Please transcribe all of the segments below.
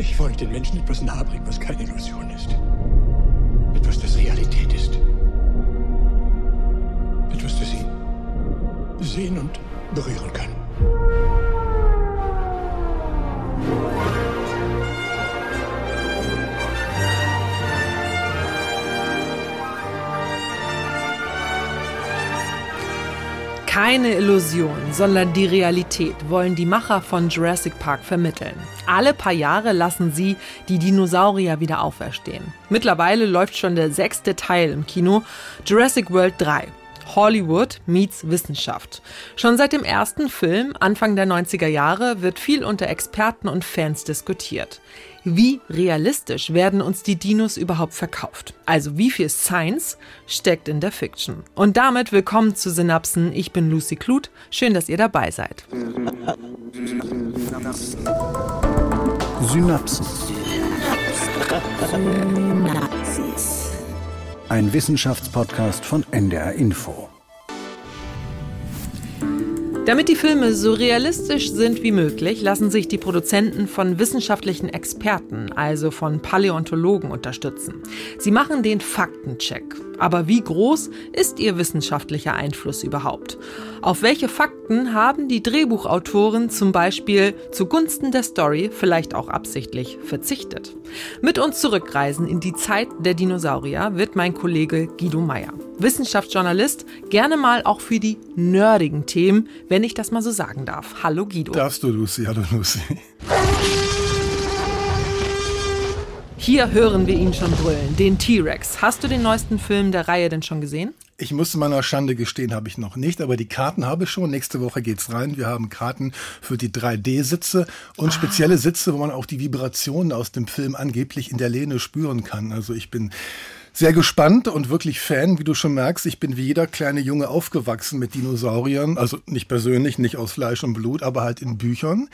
Ich wollte den Menschen etwas nahebringen, was keine Illusion ist. Etwas, das Realität ist. Etwas, das sie sehen und berühren kann. Keine Illusion, sondern die Realität wollen die Macher von Jurassic Park vermitteln. Alle paar Jahre lassen sie die Dinosaurier wieder auferstehen. Mittlerweile läuft schon der sechste Teil im Kino, Jurassic World 3. Hollywood meets Wissenschaft. Schon seit dem ersten Film, Anfang der 90er Jahre, wird viel unter Experten und Fans diskutiert. Wie realistisch werden uns die Dinos überhaupt verkauft? Also wie viel Science steckt in der Fiction? Und damit willkommen zu Synapsen. Ich bin Lucy Kluth. Schön, dass ihr dabei seid. Synapsen. Ein Wissenschaftspodcast von NDR Info. Damit die Filme so realistisch sind wie möglich, lassen sich die Produzenten von wissenschaftlichen Experten, also von Paläontologen, unterstützen. Sie machen den Faktencheck. Aber wie groß ist ihr wissenschaftlicher Einfluss überhaupt? Auf welche Fakten haben die Drehbuchautoren zum Beispiel zugunsten der Story vielleicht auch absichtlich verzichtet? Mit uns zurückreisen in die Zeit der Dinosaurier wird mein Kollege Guido Meyer. Wissenschaftsjournalist, gerne mal auch für die nerdigen Themen, wenn ich das mal so sagen darf. Hallo Guido. Darfst du, Lucy? Hallo Lucy. Hier hören wir ihn schon brüllen, den T-Rex. Hast du den neuesten Film der Reihe denn schon gesehen? Ich muss meiner Schande gestehen, habe ich noch nicht, aber die Karten habe ich schon. Nächste Woche geht's rein. Wir haben Karten für die 3D-Sitze und ah. spezielle Sitze, wo man auch die Vibrationen aus dem Film angeblich in der Lehne spüren kann. Also ich bin sehr gespannt und wirklich Fan, wie du schon merkst. Ich bin wie jeder kleine Junge aufgewachsen mit Dinosauriern. Also nicht persönlich, nicht aus Fleisch und Blut, aber halt in Büchern.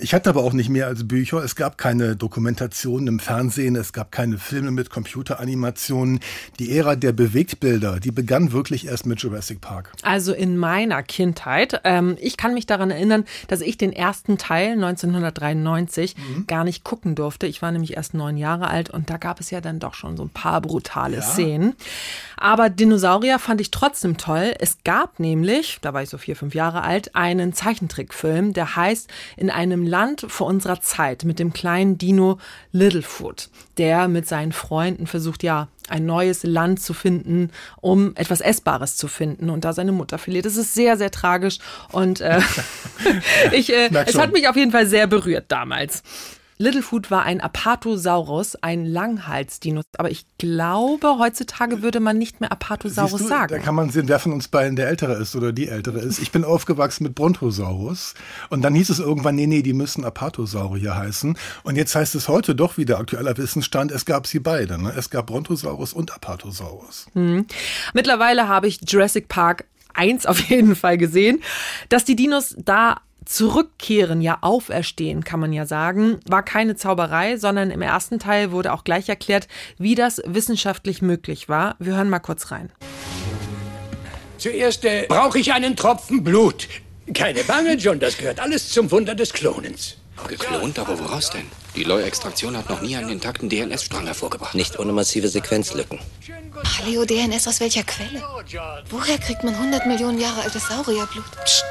Ich hatte aber auch nicht mehr als Bücher. Es gab keine Dokumentationen im Fernsehen, es gab keine Filme mit Computeranimationen. Die Ära der Bewegtbilder, die begann wirklich erst mit Jurassic Park. Also in meiner Kindheit. Ähm, ich kann mich daran erinnern, dass ich den ersten Teil 1993 mhm. gar nicht gucken durfte. Ich war nämlich erst neun Jahre alt und da gab es ja dann doch schon so ein paar brutale ja. Szenen. Aber Dinosaurier fand ich trotzdem toll. Es gab nämlich, da war ich so vier, fünf Jahre alt, einen Zeichentrickfilm, der heißt In einem Land vor unserer Zeit mit dem kleinen Dino Littlefoot, der mit seinen Freunden versucht, ja, ein neues Land zu finden, um etwas Essbares zu finden und da seine Mutter verliert. Das ist sehr, sehr tragisch und äh, ich, äh, es hat mich auf jeden Fall sehr berührt damals. Littlefoot war ein Apatosaurus, ein Langhalsdino. Aber ich glaube, heutzutage würde man nicht mehr Apatosaurus du, sagen. Da kann man sehen, wer von uns beiden der Ältere ist oder die Ältere ist. Ich bin aufgewachsen mit Brontosaurus. Und dann hieß es irgendwann, nee, nee, die müssen Apatosaurier heißen. Und jetzt heißt es heute doch wieder aktueller Wissensstand, es gab sie beide. Ne? Es gab Brontosaurus und Apatosaurus. Hm. Mittlerweile habe ich Jurassic Park 1 auf jeden Fall gesehen. Dass die Dinos da Zurückkehren, ja auferstehen, kann man ja sagen, war keine Zauberei, sondern im ersten Teil wurde auch gleich erklärt, wie das wissenschaftlich möglich war. Wir hören mal kurz rein. Zuerst äh, brauche ich einen Tropfen Blut. Keine Bange, John, das gehört alles zum Wunder des Klonens. Geklont, aber woraus denn? Die Leu-Extraktion hat noch nie einen intakten DNS-Strang hervorgebracht. Nicht ohne massive Sequenzlücken. Paleo-DNS aus welcher Quelle? Woher kriegt man 100 Millionen Jahre altes Saurierblut? Psst.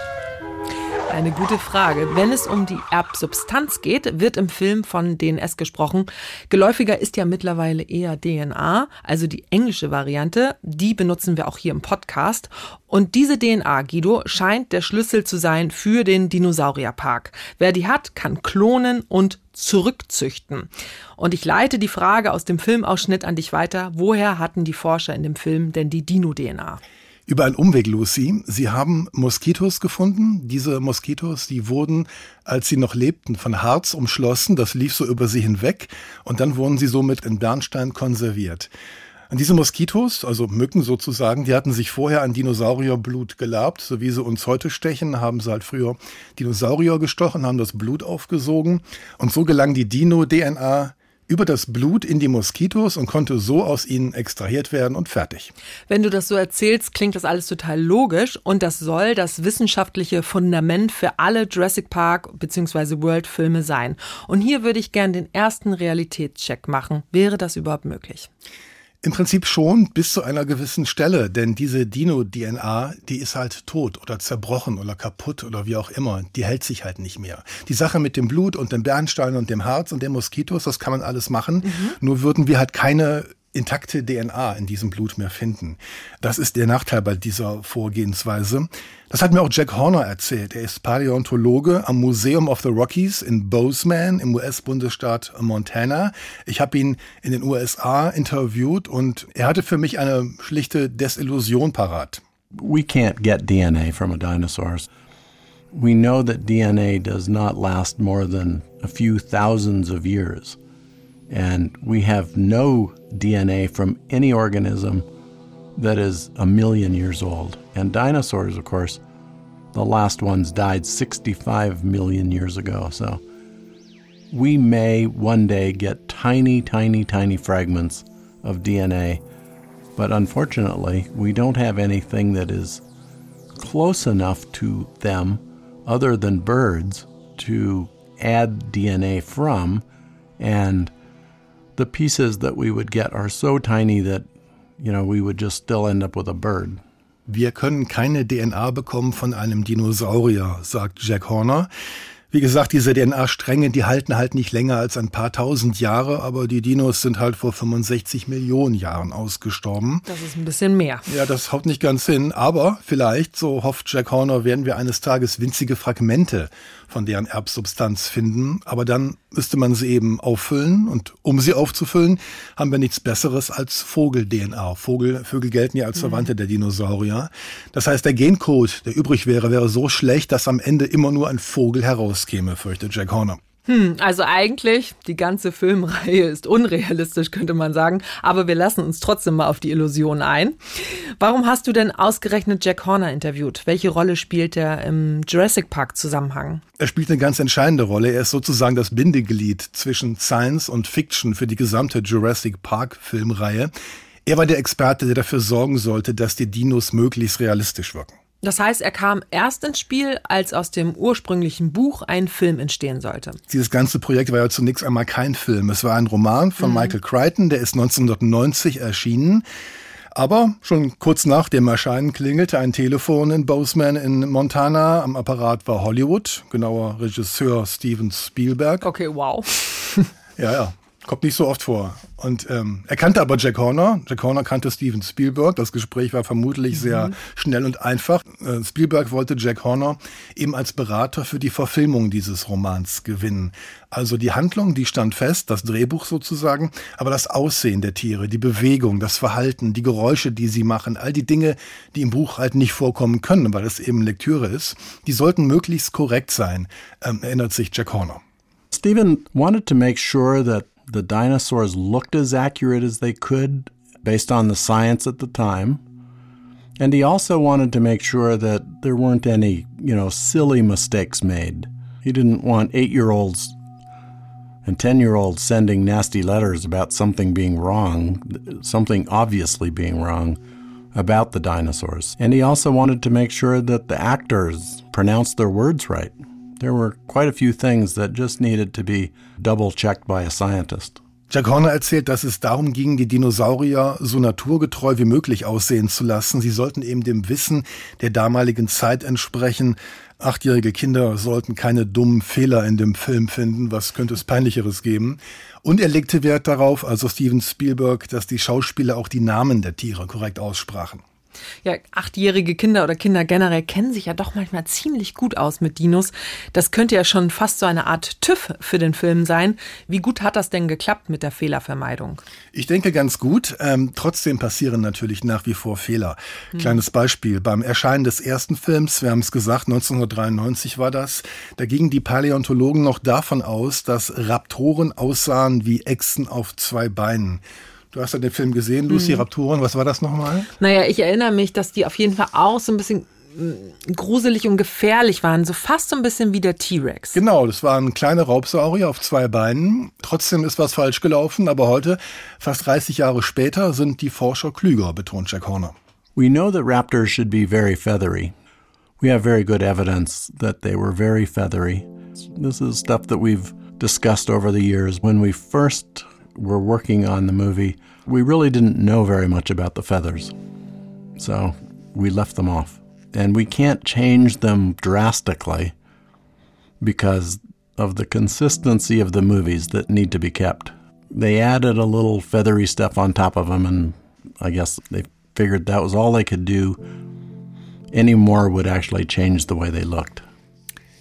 Eine gute Frage. Wenn es um die Erbsubstanz geht, wird im Film von DNS gesprochen. Geläufiger ist ja mittlerweile eher DNA, also die englische Variante. Die benutzen wir auch hier im Podcast. Und diese DNA, Guido, scheint der Schlüssel zu sein für den Dinosaurierpark. Wer die hat, kann klonen und zurückzüchten. Und ich leite die Frage aus dem Filmausschnitt an dich weiter. Woher hatten die Forscher in dem Film denn die Dino-DNA? Über einen Umweg, Lucy. Sie haben Moskitos gefunden. Diese Moskitos, die wurden, als sie noch lebten, von Harz umschlossen. Das lief so über sie hinweg. Und dann wurden sie somit in Bernstein konserviert. Und diese Moskitos, also Mücken sozusagen, die hatten sich vorher an Dinosaurierblut gelabt, so wie sie uns heute stechen, haben sie halt früher Dinosaurier gestochen, haben das Blut aufgesogen und so gelang die Dino-DNA über das Blut in die Moskitos und konnte so aus ihnen extrahiert werden und fertig. Wenn du das so erzählst, klingt das alles total logisch und das soll das wissenschaftliche Fundament für alle Jurassic Park bzw. World Filme sein. Und hier würde ich gern den ersten Realitätscheck machen. Wäre das überhaupt möglich? Im Prinzip schon bis zu einer gewissen Stelle, denn diese Dino-DNA, die ist halt tot oder zerbrochen oder kaputt oder wie auch immer. Die hält sich halt nicht mehr. Die Sache mit dem Blut und dem Bernstein und dem Harz und den Moskitos, das kann man alles machen. Mhm. Nur würden wir halt keine intakte DNA in diesem Blut mehr finden. Das ist der Nachteil bei dieser Vorgehensweise. Das hat mir auch Jack Horner erzählt. Er ist Paläontologe am Museum of the Rockies in Bozeman im US-Bundesstaat Montana. Ich habe ihn in den USA interviewt und er hatte für mich eine schlichte Desillusion parat. We can't get DNA from a dinosaur. We know that DNA does not last more than a few thousands of years. And we have no DNA from any organism that is a million years old. And dinosaurs, of course, the last ones died 65 million years ago. So we may one day get tiny, tiny, tiny fragments of DNA. But unfortunately, we don't have anything that is close enough to them other than birds to add DNA from. And the pieces that we would get are so tiny that, you know, we would just still end up with a bird. Wir können keine DNA bekommen von einem Dinosaurier, sagt Jack Horner. Wie gesagt, diese DNA-Stränge, die halten halt nicht länger als ein paar tausend Jahre, aber die Dinos sind halt vor 65 Millionen Jahren ausgestorben. Das ist ein bisschen mehr. Ja, das haut nicht ganz hin, aber vielleicht, so hofft Jack Horner, werden wir eines Tages winzige Fragmente von deren Erbsubstanz finden, aber dann müsste man sie eben auffüllen und um sie aufzufüllen, haben wir nichts besseres als Vogel-DNA. Vogel, Vögel gelten ja als mhm. Verwandte der Dinosaurier. Das heißt, der Gencode, der übrig wäre, wäre so schlecht, dass am Ende immer nur ein Vogel herauskäme, fürchtet Jack Horner. Hm, also eigentlich, die ganze Filmreihe ist unrealistisch, könnte man sagen, aber wir lassen uns trotzdem mal auf die Illusion ein. Warum hast du denn ausgerechnet Jack Horner interviewt? Welche Rolle spielt er im Jurassic Park Zusammenhang? Er spielt eine ganz entscheidende Rolle. Er ist sozusagen das Bindeglied zwischen Science und Fiction für die gesamte Jurassic Park Filmreihe. Er war der Experte, der dafür sorgen sollte, dass die Dinos möglichst realistisch wirken. Das heißt, er kam erst ins Spiel, als aus dem ursprünglichen Buch ein Film entstehen sollte. Dieses ganze Projekt war ja zunächst einmal kein Film. Es war ein Roman von mhm. Michael Crichton, der ist 1990 erschienen. Aber schon kurz nach dem Erscheinen klingelte ein Telefon in Bozeman in Montana. Am Apparat war Hollywood, genauer Regisseur Steven Spielberg. Okay, wow. ja, ja. Kommt nicht so oft vor. Und ähm, er kannte aber Jack Horner. Jack Horner kannte Steven Spielberg. Das Gespräch war vermutlich mhm. sehr schnell und einfach. Äh, Spielberg wollte Jack Horner eben als Berater für die Verfilmung dieses Romans gewinnen. Also die Handlung, die stand fest, das Drehbuch sozusagen, aber das Aussehen der Tiere, die Bewegung, das Verhalten, die Geräusche, die sie machen, all die Dinge, die im Buch halt nicht vorkommen können, weil es eben Lektüre ist, die sollten möglichst korrekt sein, ähm, erinnert sich Jack Horner. Steven wanted to make sure that the dinosaurs looked as accurate as they could based on the science at the time. And he also wanted to make sure that there weren't any, you know, silly mistakes made. He didn't want eight year olds and 10 year olds sending nasty letters about something being wrong, something obviously being wrong about the dinosaurs. And he also wanted to make sure that the actors pronounced their words right. There were quite a few things that just needed to be double checked by a scientist. Jack Horner erzählt, dass es darum ging, die Dinosaurier so naturgetreu wie möglich aussehen zu lassen. Sie sollten eben dem Wissen der damaligen Zeit entsprechen. Achtjährige Kinder sollten keine dummen Fehler in dem Film finden. Was könnte es peinlicheres geben? Und er legte Wert darauf, also Steven Spielberg, dass die Schauspieler auch die Namen der Tiere korrekt aussprachen. Ja, achtjährige Kinder oder Kinder generell kennen sich ja doch manchmal ziemlich gut aus mit Dinos. Das könnte ja schon fast so eine Art TÜV für den Film sein. Wie gut hat das denn geklappt mit der Fehlervermeidung? Ich denke ganz gut. Ähm, trotzdem passieren natürlich nach wie vor Fehler. Hm. Kleines Beispiel. Beim Erscheinen des ersten Films, wir haben es gesagt, 1993 war das, da gingen die Paläontologen noch davon aus, dass Raptoren aussahen wie Echsen auf zwei Beinen. Du hast ja den Film gesehen, Lucy mhm. Raptoren. Was war das nochmal? Naja, ich erinnere mich, dass die auf jeden Fall auch so ein bisschen gruselig und gefährlich waren, so fast so ein bisschen wie der T-Rex. Genau, das waren kleine Raubsaurier auf zwei Beinen. Trotzdem ist was falsch gelaufen, aber heute, fast 30 Jahre später, sind die Forscher klüger, betont Jack Horner. We know that raptors should be very feathery. We have very good evidence that they were very feathery. This is stuff that we've discussed over the years. When we first were working on the movie, we really didn't know very much about the feathers. So we left them off. And we can't change them drastically because of the consistency of the movies that need to be kept. They added a little feathery stuff on top of them, and I guess they figured that was all they could do. Any more would actually change the way they looked.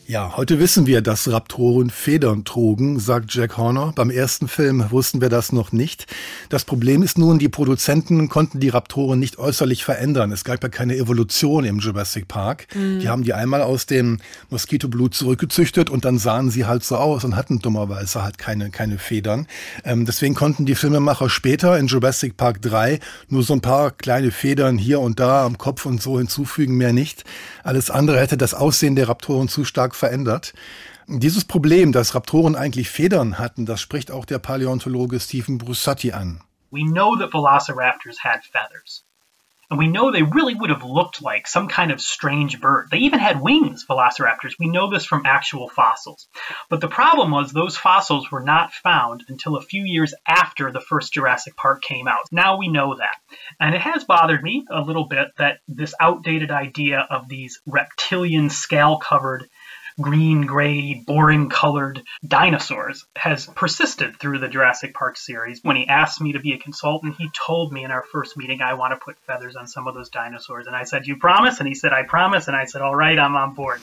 Ja, heute wissen wir, dass Raptoren Federn trugen, sagt Jack Horner. Beim ersten Film wussten wir das noch nicht. Das Problem ist nun, die Produzenten konnten die Raptoren nicht äußerlich verändern. Es gab ja keine Evolution im Jurassic Park. Mhm. Die haben die einmal aus dem Moskitoblut zurückgezüchtet und dann sahen sie halt so aus und hatten dummerweise halt keine, keine Federn. Ähm, deswegen konnten die Filmemacher später in Jurassic Park 3 nur so ein paar kleine Federn hier und da am Kopf und so hinzufügen, mehr nicht. Alles andere hätte das Aussehen der Raptoren zu stark verändert. Dieses Problem, dass Raptoren eigentlich Federn hatten, das spricht auch der Paläontologe Stephen an. We know that velociraptors had feathers. And we know they really would have looked like some kind of strange bird. They even had wings, velociraptors. We know this from actual fossils. But the problem was those fossils were not found until a few years after the first Jurassic Park came out. Now we know that. And it has bothered me a little bit that this outdated idea of these reptilian scale covered green, gray, boring colored dinosaurs has persisted through the Jurassic Park series. When he asked me to be a consultant, he told me in our first meeting, I want to put feathers on some of those dinosaurs. And I said, You promise? And he said, I promise. And I said, All right, I'm on board.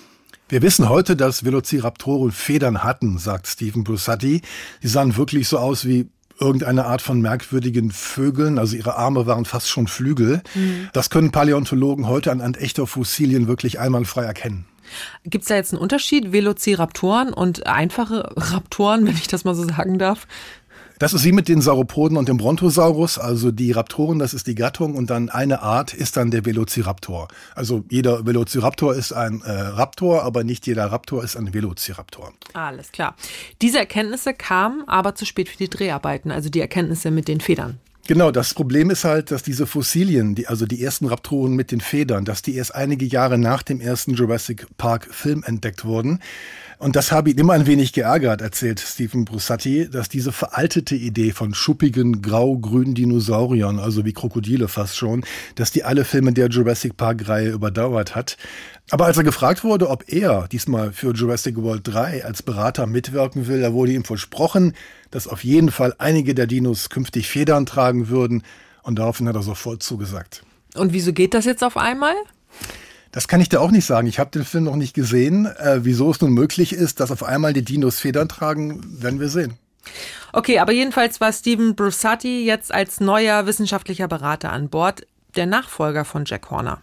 Wir wissen heute, dass Velociraptoren Federn hatten, sagt Stephen Brussatti. Sie sahen wirklich so aus wie irgendeine Art von merkwürdigen Vögeln, also ihre Arme waren fast schon Flügel. Mhm. Das können Paläontologen heute anhand echter Fossilien wirklich einwandfrei erkennen. Gibt es da jetzt einen Unterschied, Velociraptoren und einfache Raptoren, wenn ich das mal so sagen darf? Das ist wie mit den Sauropoden und dem Brontosaurus. Also die Raptoren, das ist die Gattung und dann eine Art ist dann der Velociraptor. Also jeder Velociraptor ist ein äh, Raptor, aber nicht jeder Raptor ist ein Velociraptor. Alles klar. Diese Erkenntnisse kamen aber zu spät für die Dreharbeiten, also die Erkenntnisse mit den Federn. Genau, das Problem ist halt, dass diese Fossilien, die, also die ersten Raptoren mit den Federn, dass die erst einige Jahre nach dem ersten Jurassic Park Film entdeckt wurden. Und das habe ihn immer ein wenig geärgert, erzählt Stephen Brussatti, dass diese veraltete Idee von schuppigen, grau-grünen Dinosauriern, also wie Krokodile fast schon, dass die alle Filme der Jurassic Park-Reihe überdauert hat. Aber als er gefragt wurde, ob er diesmal für Jurassic World 3 als Berater mitwirken will, da wurde ihm versprochen, dass auf jeden Fall einige der Dinos künftig Federn tragen würden. Und daraufhin hat er sofort zugesagt. Und wieso geht das jetzt auf einmal? Das kann ich dir auch nicht sagen. Ich habe den Film noch nicht gesehen. Äh, wieso es nun möglich ist, dass auf einmal die Dinos Federn tragen, werden wir sehen. Okay, aber jedenfalls war Stephen Brussatti jetzt als neuer wissenschaftlicher Berater an Bord, der Nachfolger von Jack Horner.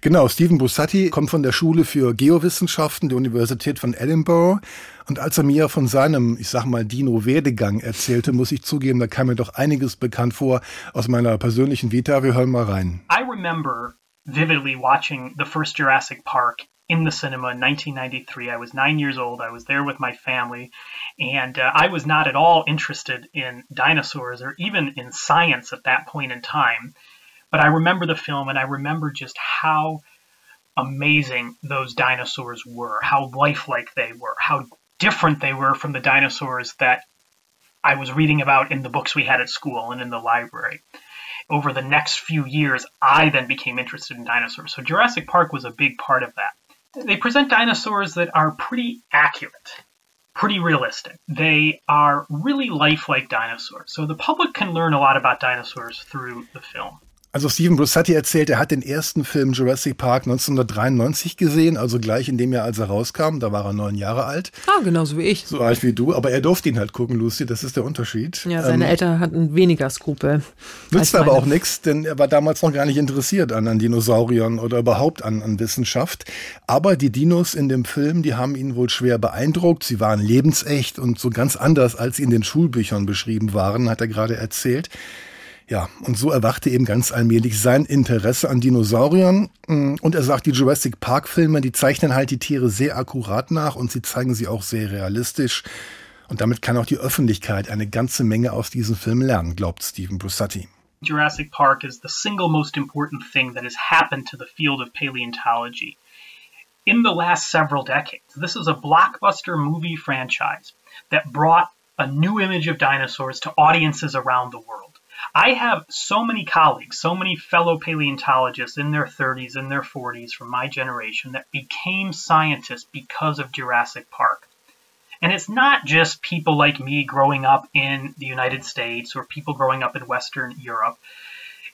Genau, Stephen Bussati kommt von der Schule für Geowissenschaften der Universität von Edinburgh. Und als er mir von seinem, ich sag mal, Dino-Werdegang erzählte, muss ich zugeben, da kam mir doch einiges bekannt vor aus meiner persönlichen Vita. Wir hören mal rein. I remember vividly watching the first Jurassic Park in the cinema in 1993. I was nine years old. I was there with my family, and uh, I was not at all interested in dinosaurs or even in science at that point in time. But I remember the film and I remember just how amazing those dinosaurs were, how lifelike they were, how different they were from the dinosaurs that I was reading about in the books we had at school and in the library. Over the next few years, I then became interested in dinosaurs. So Jurassic Park was a big part of that. They present dinosaurs that are pretty accurate, pretty realistic. They are really lifelike dinosaurs. So the public can learn a lot about dinosaurs through the film. Also Stephen Brussatti erzählt, er hat den ersten Film Jurassic Park 1993 gesehen, also gleich in dem Jahr, als er rauskam. Da war er neun Jahre alt. Ah, genauso wie ich. So alt wie du, aber er durfte ihn halt gucken, Lucy, das ist der Unterschied. Ja, seine ähm, Eltern hatten weniger Skrupel. Nützt aber auch nichts, denn er war damals noch gar nicht interessiert an, an Dinosauriern oder überhaupt an, an Wissenschaft. Aber die Dinos in dem Film, die haben ihn wohl schwer beeindruckt. Sie waren lebensecht und so ganz anders, als sie in den Schulbüchern beschrieben waren, hat er gerade erzählt. Ja, und so erwachte eben ganz allmählich sein Interesse an Dinosauriern. Und er sagt, die Jurassic Park-Filme, die zeichnen halt die Tiere sehr akkurat nach und sie zeigen sie auch sehr realistisch. Und damit kann auch die Öffentlichkeit eine ganze Menge aus diesen Filmen lernen, glaubt Stephen Brussatti. Jurassic Park is the single most important thing that has happened to the field of paleontology. In the last several decades, this is a blockbuster movie franchise that brought a new image of dinosaurs to audiences around the world. I have so many colleagues, so many fellow paleontologists in their 30s and their 40s from my generation that became scientists because of Jurassic Park. And it's not just people like me growing up in the United States or people growing up in Western Europe.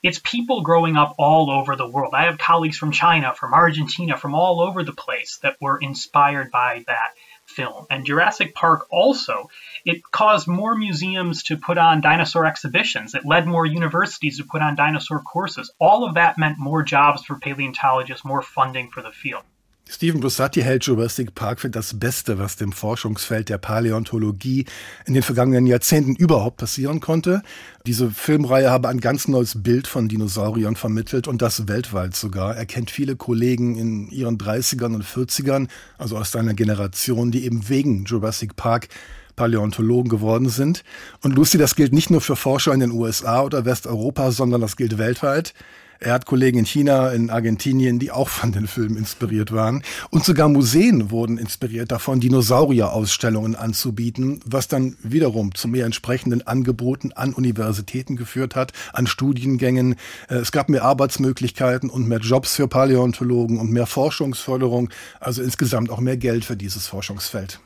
It's people growing up all over the world. I have colleagues from China, from Argentina, from all over the place that were inspired by that film. And Jurassic Park also, it caused more museums to put on dinosaur exhibitions. It led more universities to put on dinosaur courses. All of that meant more jobs for paleontologists, more funding for the field. Stephen Bussati hält Jurassic Park für das Beste, was dem Forschungsfeld der Paläontologie in den vergangenen Jahrzehnten überhaupt passieren konnte. Diese Filmreihe habe ein ganz neues Bild von Dinosauriern vermittelt und das weltweit sogar. Er kennt viele Kollegen in ihren 30ern und 40ern, also aus seiner Generation, die eben wegen Jurassic Park Paläontologen geworden sind. Und Lucy, das gilt nicht nur für Forscher in den USA oder Westeuropa, sondern das gilt weltweit. Er hat Kollegen in China, in Argentinien, die auch von den Filmen inspiriert waren. Und sogar Museen wurden inspiriert davon, Dinosaurierausstellungen anzubieten, was dann wiederum zu mehr entsprechenden Angeboten an Universitäten geführt hat, an Studiengängen. Äh, es gab mehr Arbeitsmöglichkeiten und mehr Jobs für Paläontologen und mehr Forschungsförderung, also insgesamt auch mehr Geld für dieses Forschungsfeld.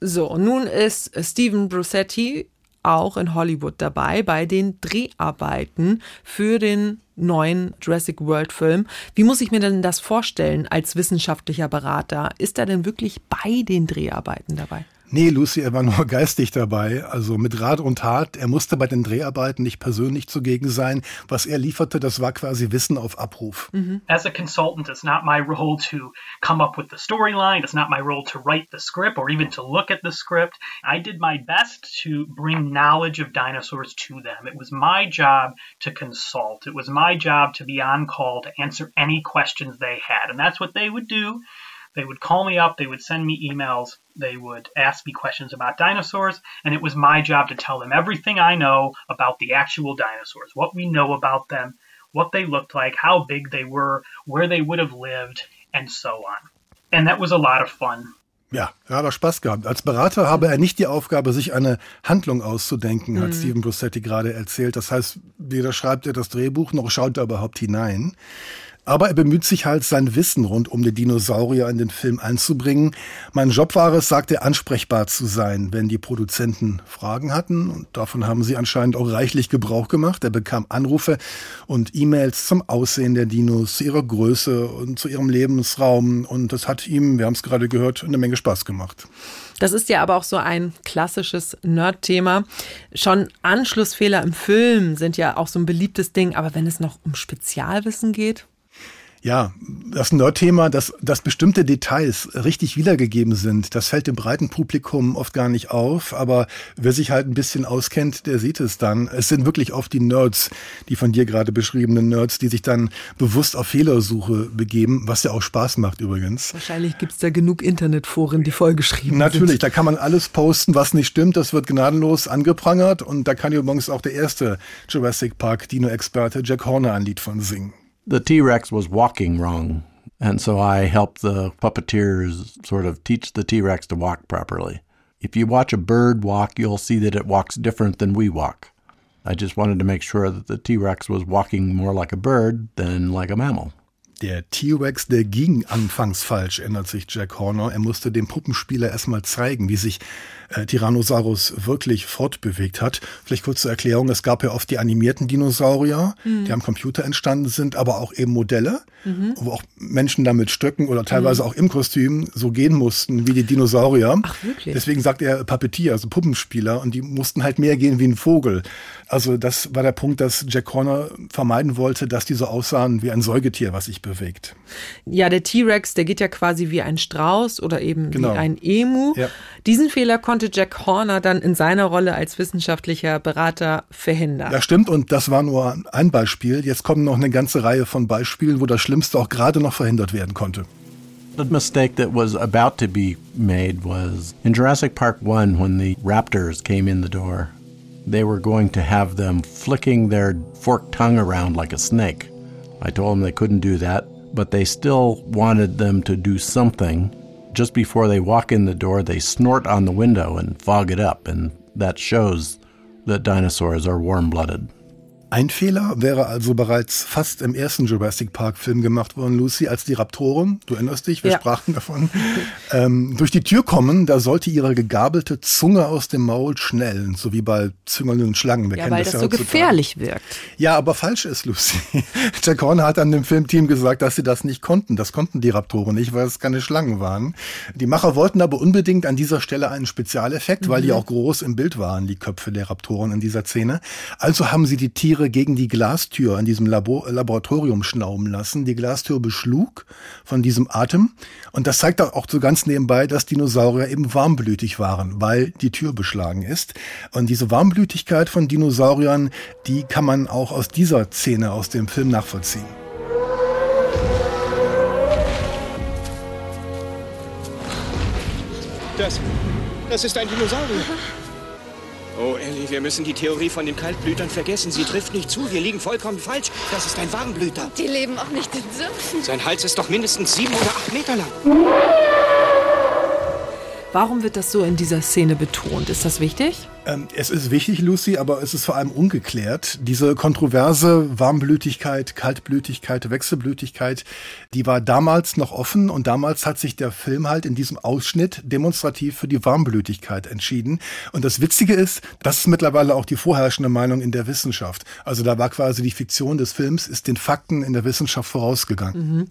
So, nun ist Stephen Brussetti auch in Hollywood dabei bei den Dreharbeiten für den neuen Jurassic World Film. Wie muss ich mir denn das vorstellen als wissenschaftlicher Berater? Ist er denn wirklich bei den Dreharbeiten dabei? Nee, Lucy, er war nur geistig dabei, also mit Rat und Tat. Er musste bei den Dreharbeiten nicht persönlich zugegen sein. Was er lieferte, das war quasi Wissen auf Abruf. Mhm. As a consultant, it's not my role to come up with the storyline. It's not my role to write the script or even to look at the script. I did my best to bring knowledge of dinosaurs to them. It was my job to consult. It was my job to be on call to answer any questions they had. And that's what they would do. They would call me up, they would send me emails, they would ask me questions about dinosaurs, and it was my job to tell them everything I know about the actual dinosaurs, what we know about them, what they looked like, how big they were, where they would have lived, and so on. And that was a lot of fun. Ja, er hat auch Spaß gehabt. Als Berater habe er nicht die Aufgabe, sich eine Handlung auszudenken, hat mhm. Steven Brussetti gerade erzählt. Das heißt, weder schreibt er das Drehbuch, noch schaut er überhaupt hinein. Aber er bemüht sich halt, sein Wissen rund um die Dinosaurier in den Film einzubringen. Mein Job war es, sagt er, ansprechbar zu sein, wenn die Produzenten Fragen hatten. Und davon haben sie anscheinend auch reichlich Gebrauch gemacht. Er bekam Anrufe und E-Mails zum Aussehen der Dinos, zu ihrer Größe und zu ihrem Lebensraum. Und das hat ihm, wir haben es gerade gehört, eine Menge Spaß gemacht. Das ist ja aber auch so ein klassisches Nerd-Thema. Schon Anschlussfehler im Film sind ja auch so ein beliebtes Ding, aber wenn es noch um Spezialwissen geht? Ja, das Nerd-Thema, dass, dass bestimmte Details richtig wiedergegeben sind, das fällt dem breiten Publikum oft gar nicht auf, aber wer sich halt ein bisschen auskennt, der sieht es dann. Es sind wirklich oft die Nerds, die von dir gerade beschriebenen Nerds, die sich dann bewusst auf Fehlersuche begeben, was ja auch Spaß macht übrigens. Wahrscheinlich gibt's da genug Internetforen, die vollgeschrieben Natürlich, sind. Natürlich, da kann man alles posten, was nicht stimmt, das wird gnadenlos angeprangert und da kann übrigens auch der erste Jurassic Park Dino-Experte Jack Horner ein Lied von singen. The T Rex was walking wrong. And so I helped the puppeteers sort of teach the T Rex to walk properly. If you watch a bird walk, you'll see that it walks different than we walk. I just wanted to make sure that the T Rex was walking more like a bird than like a mammal. Der T-Rex, der ging anfangs falsch, ändert sich Jack Horner. Er musste dem Puppenspieler erstmal zeigen, wie sich äh, Tyrannosaurus wirklich fortbewegt hat. Vielleicht kurz zur Erklärung, es gab ja oft die animierten Dinosaurier, mhm. die am Computer entstanden sind, aber auch eben Modelle, mhm. wo auch Menschen da mit Stöcken oder teilweise mhm. auch im Kostüm so gehen mussten wie die Dinosaurier. Ach, wirklich? Deswegen sagt er Puppeteer, also Puppenspieler, und die mussten halt mehr gehen wie ein Vogel. Also das war der Punkt, dass Jack Horner vermeiden wollte, dass die so aussahen wie ein Säugetier, was ich bewegt. Ja, der T-Rex, der geht ja quasi wie ein Strauß oder eben Genau. wie ein Emu. Ja. Diesen Fehler konnte Jack Horner dann in seiner Rolle als wissenschaftlicher Berater verhindern. Ja, stimmt. Und das war nur ein Beispiel. Jetzt kommen noch eine ganze Reihe von Beispielen, wo das Schlimmste auch gerade noch verhindert werden konnte. The mistake that was about to be made was in Jurassic Park 1 when the raptors came in the door. They were going to have them flicking their forked tongue around like a snake. I told them they couldn't do that, but they still wanted them to do something. Just before they walk in the door, they snort on the window and fog it up, and that shows that dinosaurs are warm blooded. Ein Fehler wäre also bereits fast im ersten Jurassic Park Film gemacht worden, Lucy, als die Raptoren, du erinnerst dich, wir Ja. sprachen davon, ähm, durch die Tür kommen, da sollte ihre gegabelte Zunge aus dem Maul schnellen, so wie bei züngelnden Schlangen. Wir ja, weil das das ja so gefährlich wirkt. Ja, aber falsch ist, Lucy. Jack Horner hat an dem Filmteam gesagt, dass sie das nicht konnten. Das konnten die Raptoren nicht, weil es keine Schlangen waren. Die Macher wollten aber unbedingt an dieser Stelle einen Spezialeffekt, weil die auch groß im Bild waren, die Köpfe der Raptoren in dieser Szene. Also haben sie die Tiere gegen die Glastür in diesem Labor Laboratorium schnauben lassen. Die Glastür beschlug von diesem Atem. Und das zeigt auch so ganz nebenbei, dass Dinosaurier eben warmblütig waren, weil die Tür beschlagen ist. Und diese Warmblütigkeit von Dinosauriern, die kann man auch aus dieser Szene aus dem Film nachvollziehen. Das, das ist ein Dinosaurier. Oh, Ellie, wir müssen die Theorie von den Kaltblütern vergessen. Sie trifft nicht zu. Wir liegen vollkommen falsch. Das ist ein Warmblüter. Die leben auch nicht in Sümpfen. Sein Hals ist doch mindestens sieben oder acht Meter lang. Warum wird das so in dieser Szene betont? Ist das wichtig? Ähm, es ist wichtig, Lucy, aber es ist vor allem ungeklärt. Diese kontroverse Warmblütigkeit, Kaltblütigkeit, Wechselblütigkeit, die war damals noch offen und damals hat sich der Film halt in diesem Ausschnitt demonstrativ für die Warmblütigkeit entschieden. Und das Witzige ist, das ist mittlerweile auch die vorherrschende Meinung in der Wissenschaft. Also da war quasi die Fiktion des Films, ist den Fakten in der Wissenschaft vorausgegangen.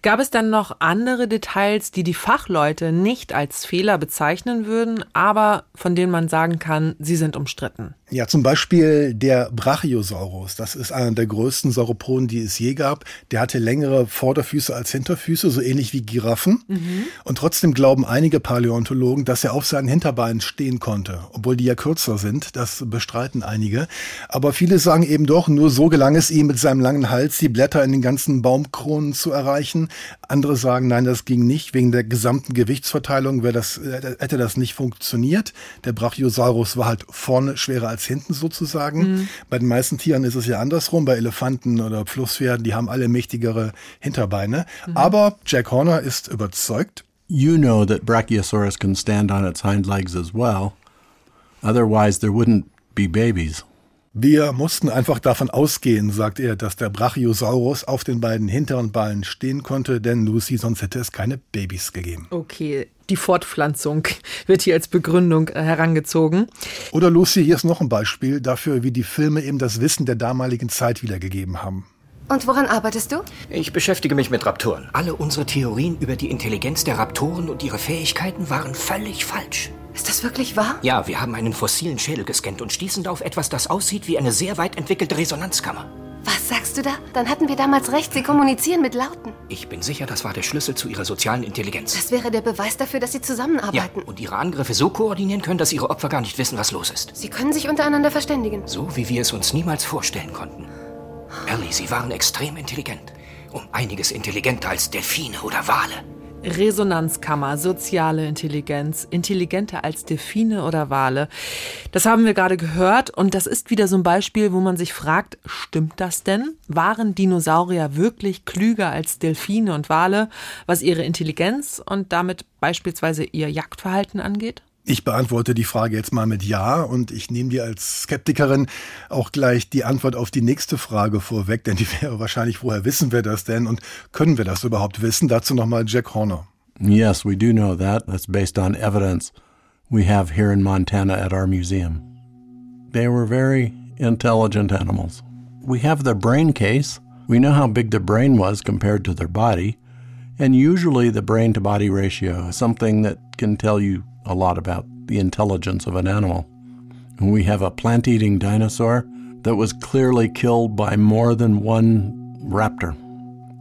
Gab es dann noch andere Details, die die Fachleute nicht als Fehler bezeichnen würden, aber von denen man sagen kann, sie sind umstritten? Ja, zum Beispiel der Brachiosaurus. Das ist einer der größten Sauropoden, die es je gab. Der hatte längere Vorderfüße als Hinterfüße, so ähnlich wie Giraffen. Und trotzdem glauben einige Paläontologen, dass er auf seinen Hinterbeinen stehen konnte, obwohl die ja kürzer sind. Das bestreiten einige. Aber viele sagen eben doch, nur so gelang es ihm mit seinem langen Hals, die Blätter in den ganzen Baumkronen zu erreichen. Andere sagen, nein, das ging nicht. Wegen der gesamten Gewichtsverteilung wäre das, äh, hätte das nicht funktioniert. Der Brachiosaurus war halt vorne schwerer als hinten sozusagen. Bei den meisten Tieren ist es ja andersrum. Bei Elefanten oder Flusspferden, die haben alle mächtigere Hinterbeine. Aber Jack Horner ist überzeugt. You know that Brachiosaurus can stand on its hind legs as well. Otherwise, there wouldn't be babies. Wir mussten einfach davon ausgehen, sagt er, dass der Brachiosaurus auf den beiden hinteren Beinen stehen konnte, denn Lucy, sonst hätte es keine Babys gegeben. Okay, die Fortpflanzung wird hier als Begründung äh, herangezogen. Oder Lucy, hier ist noch ein Beispiel dafür, wie die Filme eben das Wissen der damaligen Zeit wiedergegeben haben. Und woran arbeitest du? Ich beschäftige mich mit Raptoren. Alle unsere Theorien über die Intelligenz der Raptoren und ihre Fähigkeiten waren völlig falsch. Ist das wirklich wahr? Ja, wir haben einen fossilen Schädel gescannt und stießen da auf etwas, das aussieht wie eine sehr weit entwickelte Resonanzkammer. Was sagst du da? Dann hatten wir damals recht, sie kommunizieren mit Lauten. Ich bin sicher, das war der Schlüssel zu ihrer sozialen Intelligenz. Das wäre der Beweis dafür, dass sie Ja, zusammenarbeiten. und ihre Angriffe so koordinieren können, dass ihre Opfer gar nicht wissen, was los ist. Sie können sich untereinander verständigen. So wie wir es uns niemals vorstellen konnten. Ellie, sie waren extrem intelligent. Um einiges intelligenter als Delfine oder Wale. Resonanzkammer, soziale Intelligenz, intelligenter als Delfine oder Wale. Das haben wir gerade gehört und das ist wieder so ein Beispiel, wo man sich fragt, stimmt das denn? Waren Dinosaurier wirklich klüger als Delfine und Wale, was ihre Intelligenz und damit beispielsweise ihr Jagdverhalten angeht? Ich beantworte die Frage jetzt mal mit Ja und ich nehme dir als Skeptikerin auch gleich die Antwort auf die nächste Frage vorweg, denn die wäre wahrscheinlich, woher wissen wir das denn und können wir das überhaupt wissen? Dazu nochmal Jack Horner. Yes, we do know that. That's based on evidence we have here in Montana at our museum. They were very intelligent animals. We have their brain case. We know how big their brain was compared to their body. And usually the brain to body ratio is something that can tell you a lot about the intelligence of an animal. And we have a plant eating dinosaur that was clearly killed by more than one raptor.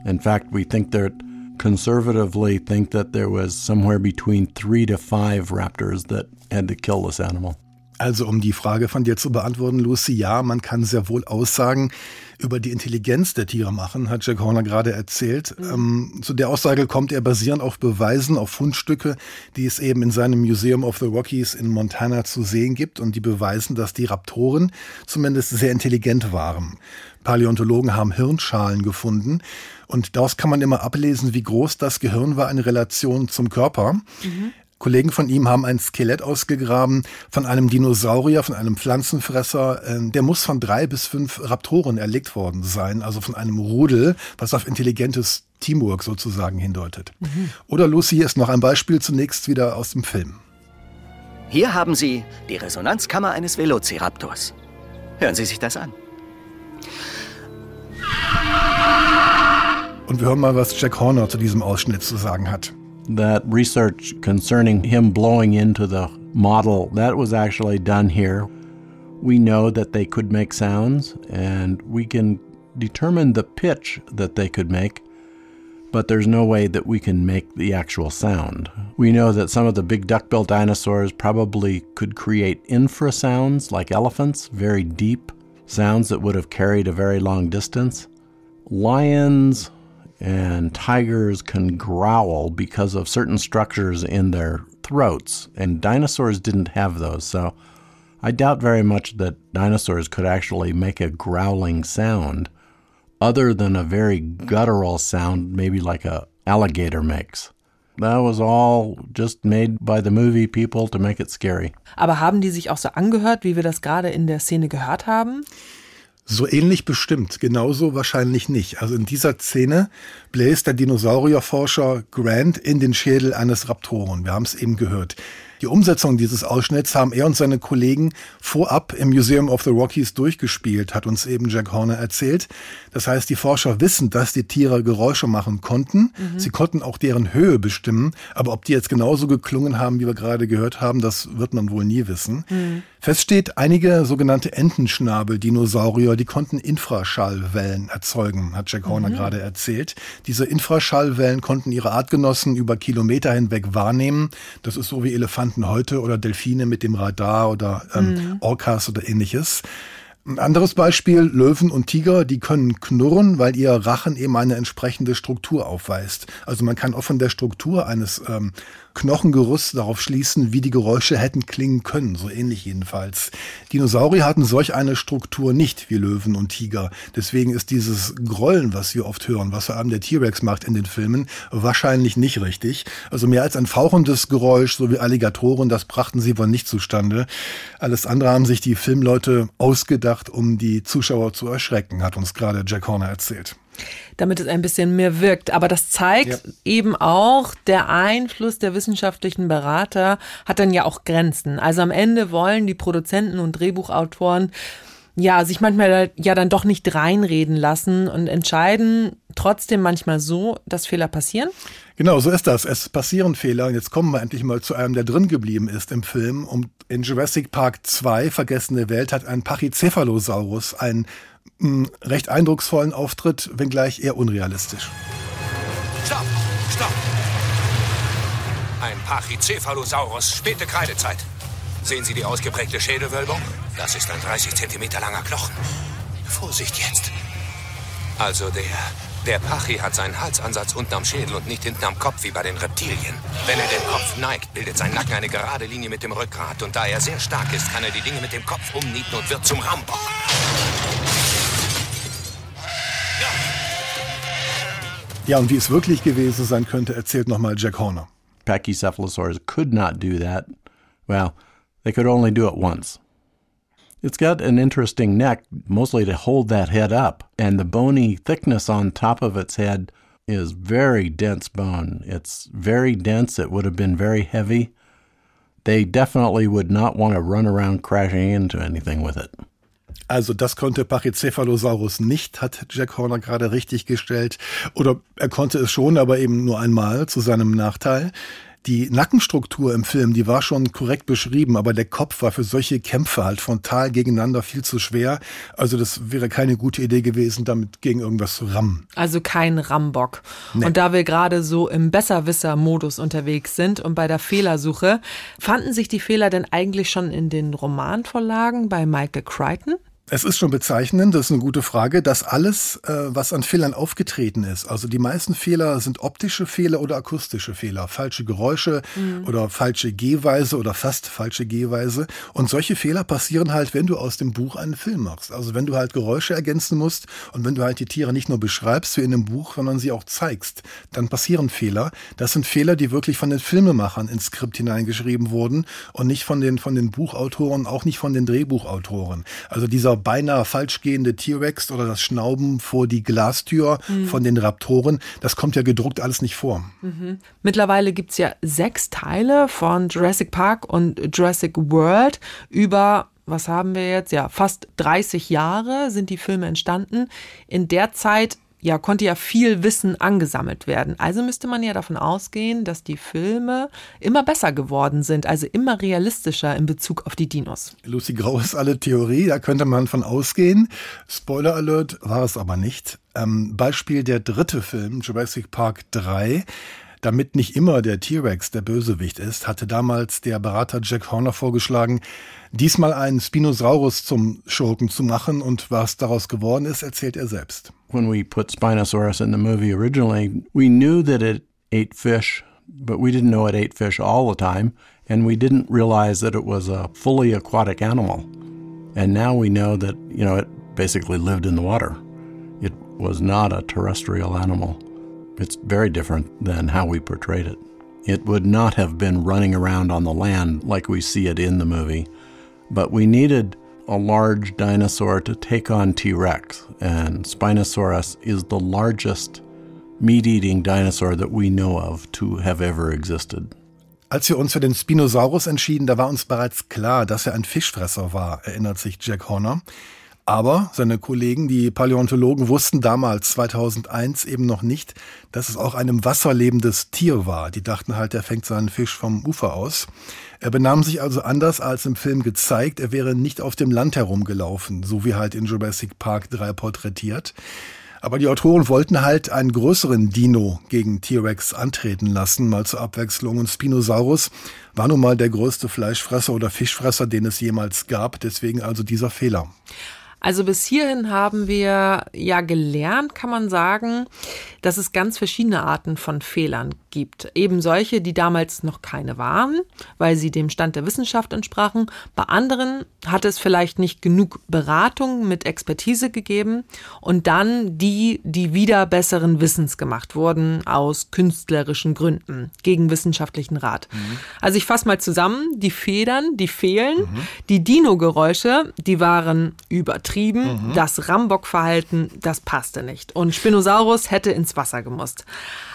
In fact, we think that conservatively think that there was somewhere between three to five raptors that had to kill this animal. Also um die Frage von dir zu beantworten, Lucy, ja, man kann sehr wohl Aussagen über die Intelligenz der Tiere machen, hat Jack Horner gerade erzählt. Mhm. Ähm, zu der Aussage kommt er basierend auf Beweisen, auf Fundstücke, die es eben in seinem Museum of the Rockies in Montana zu sehen gibt und die beweisen, dass die Raptoren zumindest sehr intelligent waren. Paläontologen haben Hirnschalen gefunden und daraus kann man immer ablesen, wie groß das Gehirn war in Relation zum Körper. Mhm. Kollegen von ihm haben ein Skelett ausgegraben von einem Dinosaurier, von einem Pflanzenfresser. Ähm, der muss von drei bis fünf Raptoren erlegt worden sein, also von einem Rudel, was auf intelligentes Teamwork sozusagen hindeutet. Mhm. Oder Lucy, hier ist noch ein Beispiel zunächst wieder aus dem Film. Hier haben Sie die Resonanzkammer eines Velociraptors. Hören Sie sich das an. Und wir hören mal, was Jack Horner zu diesem Ausschnitt zu sagen hat. That research concerning him blowing into the model, that was actually done here. We know that they could make sounds and we can determine the pitch that they could make, but there's no way that we can make the actual sound. We know that some of the big duck-billed dinosaurs probably could create infrasounds like elephants, very deep sounds that would have carried a very long distance. Lions, and tigers can growl because of certain structures in their throats, and dinosaurs didn't have those. So I doubt very much that dinosaurs could actually make a growling sound other than a very guttural sound, maybe like a alligator makes. That was all just made by the movie people to make it scary. Aber haben die sich auch so angehört, wie wir das gerade in der Szene gehört haben? So ähnlich bestimmt, genauso wahrscheinlich nicht. Also in dieser Szene bläst der Dinosaurierforscher Grant in den Schädel eines Raptoren. Wir haben es eben gehört. Die Umsetzung dieses Ausschnitts haben er und seine Kollegen vorab im Museum of the Rockies durchgespielt, hat uns eben Jack Horner erzählt. Das heißt, die Forscher wissen, dass die Tiere Geräusche machen konnten. Mhm. Sie konnten auch deren Höhe bestimmen. Aber ob die jetzt genauso geklungen haben, wie wir gerade gehört haben, das wird man wohl nie wissen. Mhm. Fest steht, einige sogenannte Entenschnabel-Dinosaurier, die konnten Infraschallwellen erzeugen, hat Jack Horner mhm. gerade erzählt. Diese Infraschallwellen konnten ihre Artgenossen über Kilometer hinweg wahrnehmen. Das ist so wie Elefanten heute oder Delfine mit dem Radar oder ähm, mhm. Orcas oder ähnliches. Ein anderes Beispiel, Löwen und Tiger, die können knurren, weil ihr Rachen eben eine entsprechende Struktur aufweist. Also man kann auch von der Struktur eines ähm, Knochengerüst darauf schließen, wie die Geräusche hätten klingen können, so ähnlich jedenfalls. Dinosaurier hatten solch eine Struktur nicht wie Löwen und Tiger. Deswegen ist dieses Grollen, was wir oft hören, was vor allem der T-Rex macht in den Filmen, wahrscheinlich nicht richtig. Also mehr als ein fauchendes Geräusch, so wie Alligatoren, das brachten sie wohl nicht zustande. Alles andere haben sich die Filmleute ausgedacht, um die Zuschauer zu erschrecken, hat uns gerade Jack Horner erzählt damit es ein bisschen mehr wirkt. Aber das zeigt ja. eben auch, der Einfluss der wissenschaftlichen Berater hat dann ja auch Grenzen. Also am Ende wollen die Produzenten und Drehbuchautoren ja, sich manchmal ja dann doch nicht reinreden lassen und entscheiden trotzdem manchmal so, dass Fehler passieren? Genau, so ist das. Es passieren Fehler. Und jetzt kommen wir endlich mal zu einem, der drin geblieben ist im Film. Und in Jurassic Park 2, Vergessene Welt, hat ein Pachycephalosaurus ein einen recht eindrucksvollen Auftritt, wenngleich eher unrealistisch. Stopp! Stopp! Ein Pachycephalosaurus, späte Kreidezeit. Sehen Sie die ausgeprägte Schädelwölbung? Das ist ein 30 cm langer Knochen. Vorsicht jetzt! Also der, der Pachy hat seinen Halsansatz unten am Schädel und nicht hinten am Kopf wie bei den Reptilien. Wenn er den Kopf neigt, bildet sein Nacken eine gerade Linie mit dem Rückgrat. Und da er sehr stark ist, kann er die Dinge mit dem Kopf umnieten und wird zum Rambock. Ja, und wie es wirklich gewesen sein könnte, erzählt nochmal Jack Horner. Pachycephalosaurus could not do that. Well, they could only do it once. It's got an interesting neck, mostly to hold that head up, and the bony thickness on top of its head is very dense bone. It's very dense. It would have been very heavy. They definitely would not want to run around crashing into anything with it. Also das konnte Pachycephalosaurus nicht, hat Jack Horner gerade richtig gestellt. Oder er konnte es schon, aber eben nur einmal zu seinem Nachteil. Die Nackenstruktur im Film, die war schon korrekt beschrieben, aber der Kopf war für solche Kämpfe halt frontal gegeneinander viel zu schwer. Also das wäre keine gute Idee gewesen, damit gegen irgendwas zu rammen. Also kein Rambock. Nee. Und da wir gerade so im Besserwisser-Modus unterwegs sind und bei der Fehlersuche, fanden sich die Fehler denn eigentlich schon in den Romanvorlagen bei Michael Crichton? Es ist schon bezeichnend, das ist eine gute Frage, dass alles, äh, was an Fehlern aufgetreten ist, also die meisten Fehler sind optische Fehler oder akustische Fehler, falsche Geräusche mhm. oder falsche Gehweise oder fast falsche Gehweise. Und solche Fehler passieren halt, wenn du aus dem Buch einen Film machst. Also wenn du halt Geräusche ergänzen musst und wenn du halt die Tiere nicht nur beschreibst wie in einem Buch, sondern sie auch zeigst, dann passieren Fehler. Das sind Fehler, die wirklich von den Filmemachern ins Skript hineingeschrieben wurden und nicht von den, von den Buchautoren, auch nicht von den Drehbuchautoren. Also dieser dieser beinahe falsch gehende T-Rex oder das Schnauben vor die Glastür mhm. von den Raptoren, das kommt ja gedruckt alles nicht vor. Mhm. Mittlerweile gibt es ja sechs Teile von Jurassic Park und Jurassic World über was haben wir jetzt? Ja, fast 30 Jahre sind die Filme entstanden. In der Zeit ja, konnte ja viel Wissen angesammelt werden. Also müsste man ja davon ausgehen, dass die Filme immer besser geworden sind, also immer realistischer in Bezug auf die Dinos. Lucy Grau ist alle Theorie, da könnte man von ausgehen. Spoiler Alert war es aber nicht. Ähm, Beispiel der dritte Film, Jurassic Park 3. Damit nicht immer der T-Rex der Bösewicht ist, hatte damals der Berater Jack Horner vorgeschlagen, diesmal einen Spinosaurus zum Schurken zu machen und was daraus geworden ist, erzählt er selbst. When we put Spinosaurus in the movie originally, we knew that it ate fish, but we didn't know it ate fish all the time, and we didn't realize that it was a fully aquatic animal. And now we know that, you know, it basically lived in the water. It was not a terrestrial animal. It's very different than how we portrayed it. It would not have been running around on the land like we see it in the movie, but we needed a large dinosaur to take on T Rex, and Spinosaurus is the largest meat eating dinosaur that we know of to have ever existed. Als wir uns für den Spinosaurus entschieden, da war uns bereits klar, dass er ein Fischfresser war, erinnert sich Jack Horner. Aber seine Kollegen, die Paläontologen, wussten damals, 2001, eben noch nicht, dass es auch ein im Wasser lebendes Tier war. Die dachten halt, er fängt seinen Fisch vom Ufer aus. Er benahm sich also anders als im Film gezeigt. Er wäre nicht auf dem Land herumgelaufen, so wie halt in Jurassic Park 3 porträtiert. Aber die Autoren wollten halt einen größeren Dino gegen T-Rex antreten lassen, mal zur Abwechslung. Und Spinosaurus war nun mal der größte Fleischfresser oder Fischfresser, den es jemals gab. Deswegen also dieser Fehler. Also bis hierhin haben wir ja gelernt, kann man sagen, dass es ganz verschiedene Arten von Fehlern gibt. Eben solche, die damals noch keine waren, weil sie dem Stand der Wissenschaft entsprachen. Bei anderen hat es vielleicht nicht genug Beratung mit Expertise gegeben und dann die, die wieder besseren Wissens gemacht wurden aus künstlerischen Gründen gegen wissenschaftlichen Rat. Mhm. Also ich fasse mal zusammen, die Federn, die fehlen, mhm. die Dino-Geräusche, die waren übertrieben, mhm. das Rambock-Verhalten, das passte nicht und Spinosaurus hätte ins Wasser gemusst.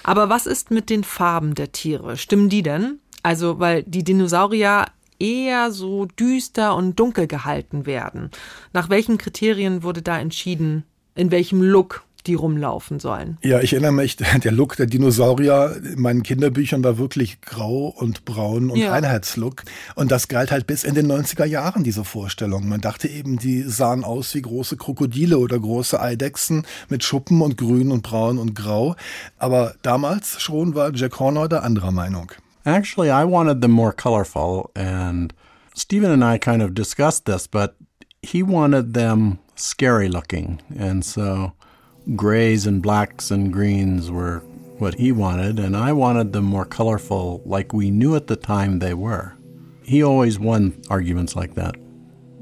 Aber was ist mit den Farben der Tiere? Stimmen die denn? Also, weil die Dinosaurier eher so düster und dunkel gehalten werden. Nach welchen Kriterien wurde da entschieden, in welchem Look die rumlaufen sollen. Ja, ich erinnere mich, der Look der Dinosaurier in meinen Kinderbüchern war wirklich grau und braun und ja. Einheitslook. Und das galt halt bis in den 90er Jahren, diese Vorstellung. Man dachte eben, die sahen aus wie große Krokodile oder große Eidechsen mit Schuppen und grün und braun und grau. Aber damals schon war Jack Horner der anderer Meinung. Actually, I wanted them more colorful and Stephen and I kind of discussed this, but he wanted them scary looking. And so grays and blacks and greens were what he wanted, and I wanted them more colorful, like we knew at the time they were. He always won arguments like that.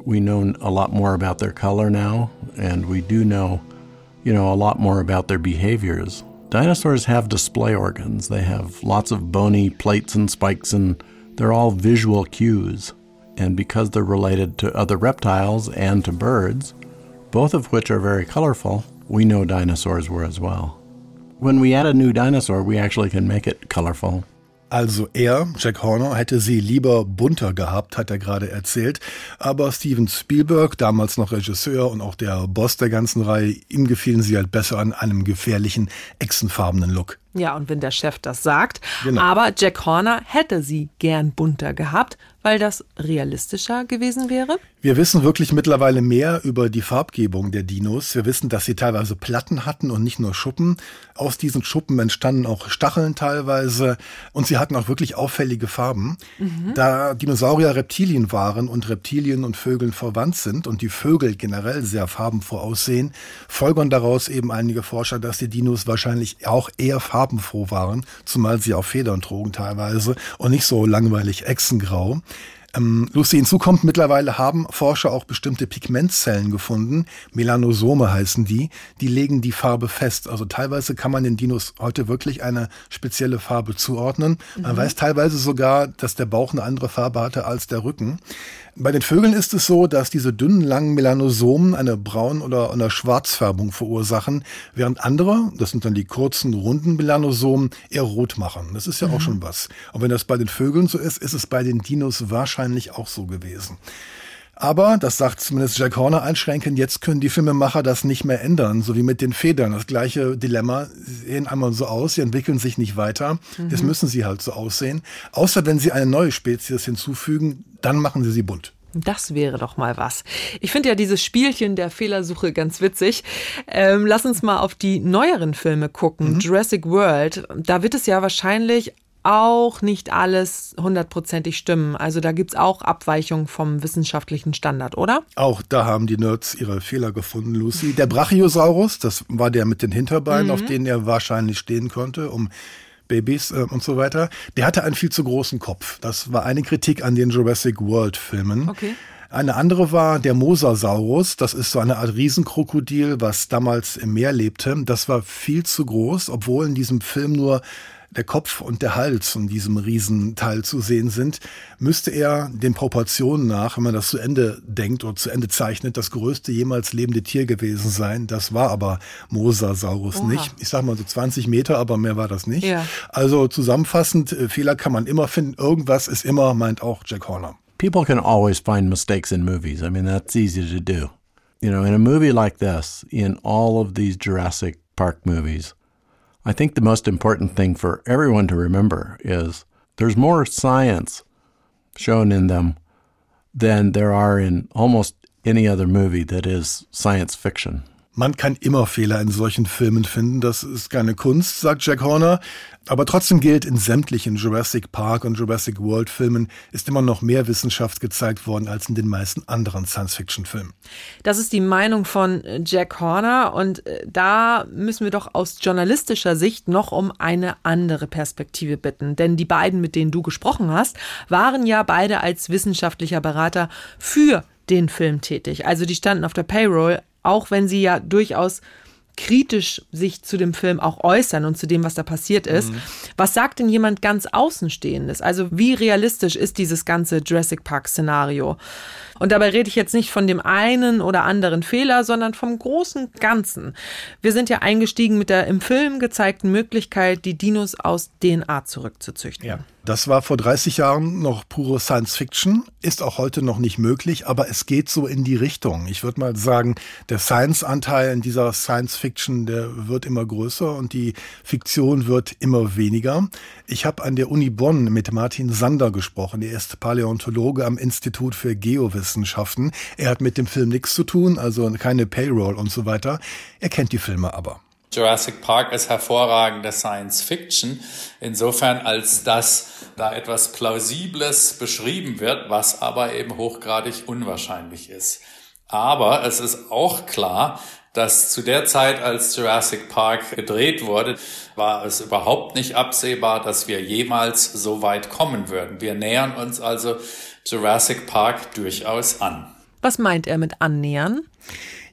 We know a lot more about their color now, and we do know, you know, a lot more about their behaviors. Dinosaurs have display organs. They have lots of bony plates and spikes, and they're all visual cues. And because they're related to other reptiles and to birds, both of which are very colorful, we know dinosaurs were as well. When we add a new dinosaur, we actually can make it colorful. Also er, Jack Horner, hätte sie lieber bunter gehabt, hat er gerade erzählt. Aber Steven Spielberg, damals noch Regisseur und auch der Boss der ganzen Reihe, ihm gefielen sie halt besser an einem gefährlichen, echsenfarbenen Look. Ja, und wenn der Chef das sagt. Genau. Aber Jack Horner hätte sie gern bunter gehabt, weil das realistischer gewesen wäre? Wir wissen wirklich mittlerweile mehr über die Farbgebung der Dinos. Wir wissen, dass sie teilweise Platten hatten und nicht nur Schuppen. Aus diesen Schuppen entstanden auch Stacheln teilweise und sie hatten auch wirklich auffällige Farben. Mhm. Da Dinosaurier Reptilien waren und Reptilien und Vögeln verwandt sind und die Vögel generell sehr farbenfroh aussehen, folgern daraus eben einige Forscher, dass die Dinos wahrscheinlich auch eher farbenfroh waren, zumal sie auch Federn trugen teilweise und nicht so langweilig Echsengrau. Ähm, Lucy, hinzu kommt, mittlerweile haben Forscher auch bestimmte Pigmentzellen gefunden, Melanosome heißen die, die legen die Farbe fest. Also teilweise kann man den Dinos heute wirklich eine spezielle Farbe zuordnen. Man mhm. weiß teilweise sogar, dass der Bauch eine andere Farbe hatte als der Rücken. Bei den Vögeln ist es so, dass diese dünnen, langen Melanosomen eine Braun- oder eine Schwarzfärbung verursachen, während andere, das sind dann die kurzen, runden Melanosomen, eher rot machen. Das ist ja mhm. auch schon was. Und wenn das bei den Vögeln so ist, ist es bei den Dinos wahrscheinlich auch so gewesen. Aber, das sagt zumindest Jack Horner einschränkend, jetzt können die Filmemacher das nicht mehr ändern, so wie mit den Federn. Das gleiche Dilemma, sie sehen einmal so aus, sie entwickeln sich nicht weiter. Mhm. Jetzt müssen sie halt so aussehen. Außer wenn sie eine neue Spezies hinzufügen, dann machen sie sie bunt. Das wäre doch mal was. Ich finde ja dieses Spielchen der Fehlersuche ganz witzig. Ähm, lass uns mal auf die neueren Filme gucken. Mhm. Jurassic World. Da wird es ja wahrscheinlich auch nicht alles hundertprozentig stimmen. Also da gibt es auch Abweichungen vom wissenschaftlichen Standard, oder? Auch da haben die Nerds ihre Fehler gefunden, Lucy. Der Brachiosaurus, das war der mit den Hinterbeinen, mhm. auf denen er wahrscheinlich stehen konnte, um Babys äh, und so weiter. Der hatte einen viel zu großen Kopf. Das war eine Kritik an den Jurassic World Filmen. Okay. Eine andere war der Mosasaurus. Das ist so eine Art Riesenkrokodil, was damals im Meer lebte. Das war viel zu groß, obwohl in diesem Film nur der Kopf und der Hals von diesem Riesenteil zu sehen sind, müsste er den Proportionen nach, wenn man das zu Ende denkt oder zu Ende zeichnet, das größte jemals lebende Tier gewesen sein. Das war aber Mosasaurus Oha. nicht. Ich sag mal so 20 Meter, aber mehr war das nicht. Ja. Also zusammenfassend, äh, Fehler kann man immer finden. Irgendwas ist immer, meint auch Jack Horner. People can always find mistakes in movies. I mean, that's easy to do. You know, in a movie like this, in all of these Jurassic Park movies, I think the most important thing for everyone to remember is there's more science shown in them than there are in almost any other movie that is science fiction. Man kann immer Fehler in solchen Filmen finden. Das ist keine Kunst, sagt Jack Horner. Aber trotzdem gilt, in sämtlichen Jurassic Park und Jurassic World Filmen ist immer noch mehr Wissenschaft gezeigt worden als in den meisten anderen Science-Fiction-Filmen. Das ist die Meinung von Jack Horner und äh, da müssen wir doch aus journalistischer Sicht noch um eine andere Perspektive bitten. Denn die beiden, mit denen du gesprochen hast, waren ja beide als wissenschaftlicher Berater für den Film tätig. Also die standen auf der Payroll auch wenn sie ja durchaus kritisch sich zu dem Film auch äußern und zu dem, was da passiert ist. Mhm. Was sagt denn jemand ganz Außenstehendes? Also wie realistisch ist dieses ganze Jurassic Park-Szenario? Und dabei rede ich jetzt nicht von dem einen oder anderen Fehler, sondern vom großen Ganzen. Wir sind ja eingestiegen mit der im Film gezeigten Möglichkeit, die Dinos aus DNA zurückzuzüchten. Ja. Das war vor 30 Jahren noch pure Science Fiction, ist auch heute noch nicht möglich, aber es geht so in die Richtung. Ich würde mal sagen, der Science-Anteil in dieser Science Fiction, der wird immer größer und die Fiktion wird immer weniger. Ich habe an der Uni Bonn mit Martin Sander gesprochen. Er ist Paläontologe am Institut für Geowissenschaften. Er hat mit dem Film nichts zu tun, also keine Payroll und so weiter. Er kennt die Filme aber. Jurassic Park ist hervorragende Science Fiction, insofern als dass da etwas Plausibles beschrieben wird, was aber eben hochgradig unwahrscheinlich ist. Aber es ist auch klar, dass zu der Zeit, als Jurassic Park gedreht wurde, war es überhaupt nicht absehbar, dass wir jemals so weit kommen würden. Wir nähern uns also Jurassic Park durchaus an. Was meint er mit annähern?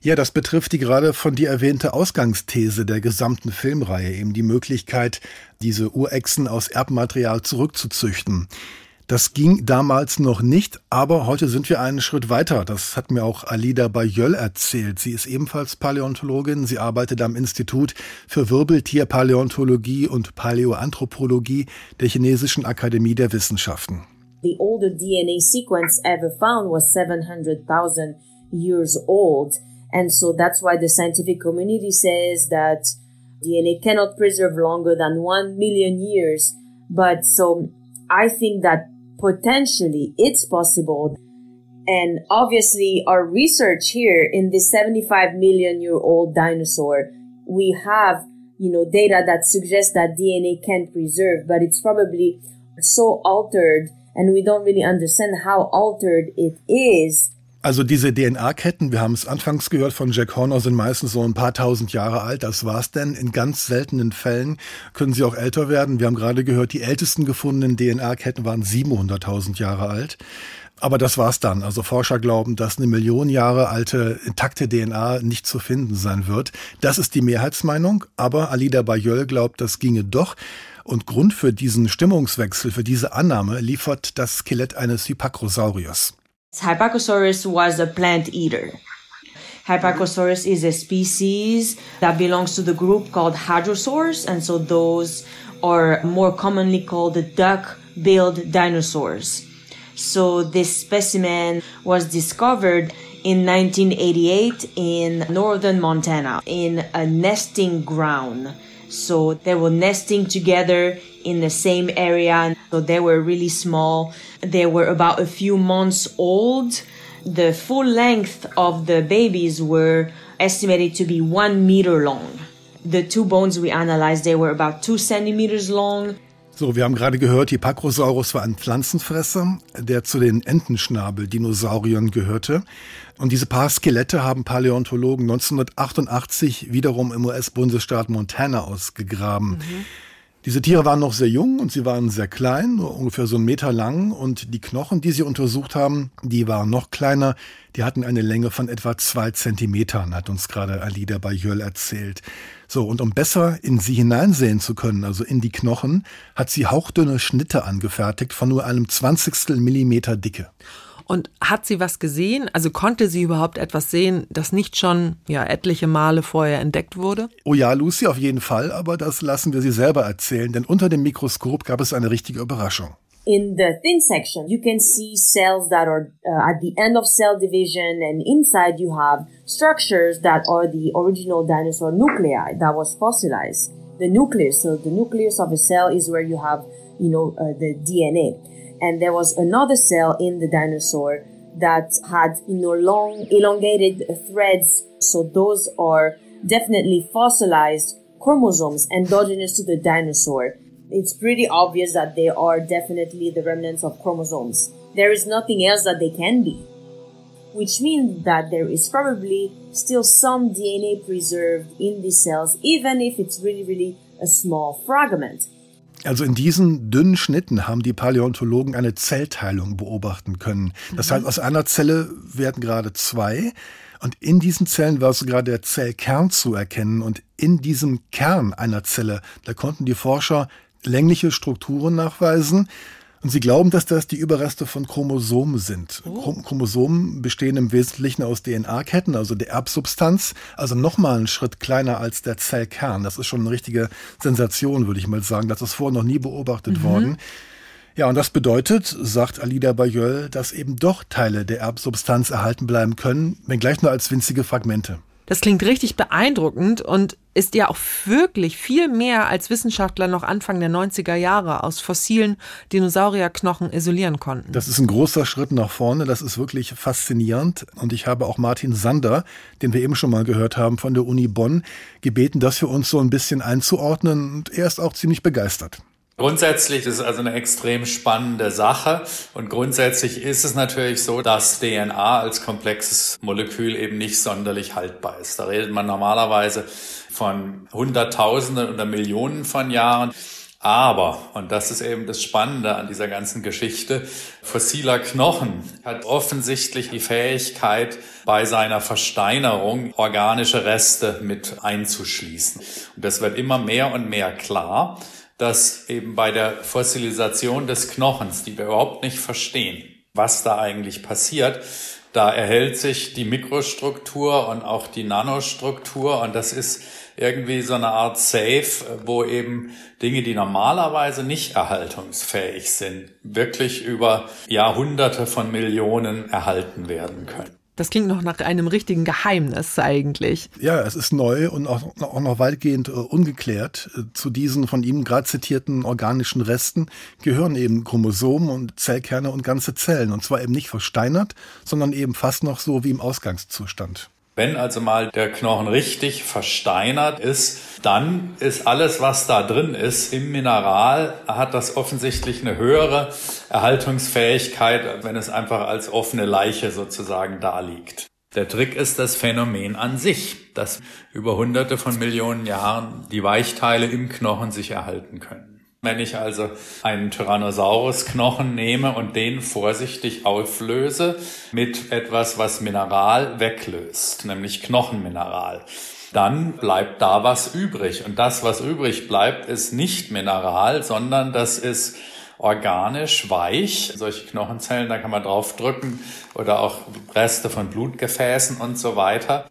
Ja, das betrifft die gerade von dir erwähnte Ausgangsthese der gesamten Filmreihe, eben die Möglichkeit, diese Urechsen aus Erbmaterial zurückzuzüchten. Das ging damals noch nicht, aber heute sind wir einen Schritt weiter. Das hat mir auch Alida Bayöl erzählt. Sie ist ebenfalls Paläontologin. Sie arbeitet am Institut für Wirbeltierpaläontologie und Paläoanthropologie der Chinesischen Akademie der Wissenschaften. The older DNA sequence ever found was 700,000 years old. And so that's why the scientific community says that DNA cannot preserve longer than one million years. But so I think that potentially it's possible. And obviously our research here in this 75 million year old dinosaur, we have, you know, data that suggests that DNA can preserve, but it's probably so altered and we don't really understand how altered it is Also diese DNA-Ketten, wir haben es anfangs gehört von Jack Horner, sind meistens so ein paar tausend Jahre alt. Das war's denn. In ganz seltenen Fällen können sie auch älter werden. Wir haben gerade gehört, die ältesten gefundenen DNA-Ketten waren 700.000 Jahre alt. Aber das war's dann. Also Forscher glauben, dass eine Million Jahre alte intakte DNA nicht zu finden sein wird. Das ist die Mehrheitsmeinung. Aber Alida Bayol glaubt, das ginge doch. Und Grund für diesen Stimmungswechsel, für diese Annahme liefert das Skelett eines Hypacrosauriers. Hypacosaurus was a plant eater. Hypacosaurus is a species that belongs to the group called Hadrosaurs, and so those are more commonly called the duck-billed dinosaurs. So this specimen was discovered in 1988 in northern Montana in a nesting ground. So they were nesting together in the same area. So they were really small. They were about a few months old. The full length of the babies were estimated to be one meter long. The two bones we analyzed, they were about two centimeters long. So, wir haben gerade gehört, die Pacrosaurus war ein Pflanzenfresser, der zu den Entenschnabel-Dinosauriern gehörte. Und diese paar Skelette haben Paläontologen 1988 wiederum im US-Bundesstaat Montana ausgegraben. Mhm. Diese Tiere waren noch sehr jung und sie waren sehr klein, nur ungefähr so einen Meter lang. Und die Knochen, die sie untersucht haben, die waren noch kleiner. Die hatten eine Länge von etwa zwei Zentimetern, hat uns gerade Alida Bayöl erzählt. So, und um besser in sie hineinsehen zu können, also in die Knochen, hat sie hauchdünne Schnitte angefertigt von nur einem Zwanzigstel Millimeter Dicke. Und hat sie was gesehen? Also konnte sie überhaupt etwas sehen, das nicht schon ja etliche Male vorher entdeckt wurde? Oh ja, Lucy auf jeden Fall, aber das lassen wir sie selber erzählen, denn unter dem Mikroskop gab es eine richtige Überraschung. In the thin section, you can see cells that are uh, at the end of cell division, and inside you have structures that are the original dinosaur nuclei that was fossilized. The nucleus, so the nucleus of a cell is where you have, you know, uh, the DNA. And there was another cell in the dinosaur that had you know long elongated threads. So those are definitely fossilized chromosomes endogenous to the dinosaur. It's pretty obvious that they are definitely the remnants of chromosomes. There is nothing else that they can be which means that there is probably still some DNA preserved in these cells, even if it's really, really a small fragment. Also in diesen dünnen Schnitten haben die Paläontologen eine Zellteilung beobachten können. Das mhm. heißt, aus einer Zelle werden gerade zwei. Und in diesen Zellen war sogar der Zellkern zu erkennen. Und in diesem Kern einer Zelle, da konnten die Forscher längliche Strukturen nachweisen. Und sie glauben, dass das die Überreste von Chromosomen sind. Oh. Chromosomen bestehen im Wesentlichen aus DNA-Ketten, also der Erbsubstanz, also nochmal einen Schritt kleiner als der Zellkern. Das ist schon eine richtige Sensation, würde ich mal sagen. Das ist vorher noch nie beobachtet mhm. worden. Ja, und das bedeutet, sagt Alida Bayol, dass eben doch Teile der Erbsubstanz erhalten bleiben können, wenngleich nur als winzige Fragmente. Das klingt richtig beeindruckend und ist ja auch wirklich viel mehr als Wissenschaftler noch Anfang der 90er Jahre aus fossilen Dinosaurierknochen isolieren konnten. Das ist ein großer Schritt nach vorne, das ist wirklich faszinierend und ich habe auch Martin Sander, den wir eben schon mal gehört haben von der Uni Bonn, gebeten, das für uns so ein bisschen einzuordnen und er ist auch ziemlich begeistert. Grundsätzlich ist es also eine extrem spannende Sache und grundsätzlich ist es natürlich so, dass DNA als komplexes Molekül eben nicht sonderlich haltbar ist. Da redet man normalerweise von Hunderttausenden oder Millionen von Jahren. Aber, und das ist eben das Spannende an dieser ganzen Geschichte, fossiler Knochen hat offensichtlich die Fähigkeit, bei seiner Versteinerung organische Reste mit einzuschließen. Und das wird immer mehr und mehr klar dass eben bei der Fossilisation des Knochens, die wir überhaupt nicht verstehen, was da eigentlich passiert, da erhält sich die Mikrostruktur und auch die Nanostruktur und das ist irgendwie so eine Art Safe, wo eben Dinge, die normalerweise nicht erhaltungsfähig sind, wirklich über Jahrhunderte von Millionen erhalten werden können. Das klingt noch nach einem richtigen Geheimnis eigentlich. Ja, es ist neu und auch, auch noch weitgehend äh, ungeklärt. Äh, zu diesen von ihm gerade zitierten organischen Resten gehören eben Chromosomen und Zellkerne und ganze Zellen. Und zwar eben nicht versteinert, sondern eben fast noch so wie im Ausgangszustand. Wenn also mal der Knochen richtig versteinert ist, dann ist alles, was da drin ist im Mineral, hat das offensichtlich eine höhere Erhaltungsfähigkeit, wenn es einfach als offene Leiche sozusagen da liegt. Der Trick ist das Phänomen an sich, dass über hunderte von Millionen Jahren die Weichteile im Knochen sich erhalten können. Wenn ich also einen Tyrannosaurus-Knochen nehme und den vorsichtig auflöse mit etwas, was Mineral weglöst, nämlich Knochenmineral, dann bleibt da was übrig. Und das, was übrig bleibt, ist nicht Mineral, sondern das ist organisch weich. Solche Knochenzellen, da kann man draufdrücken oder auch Reste von Blutgefäßen und so weiter.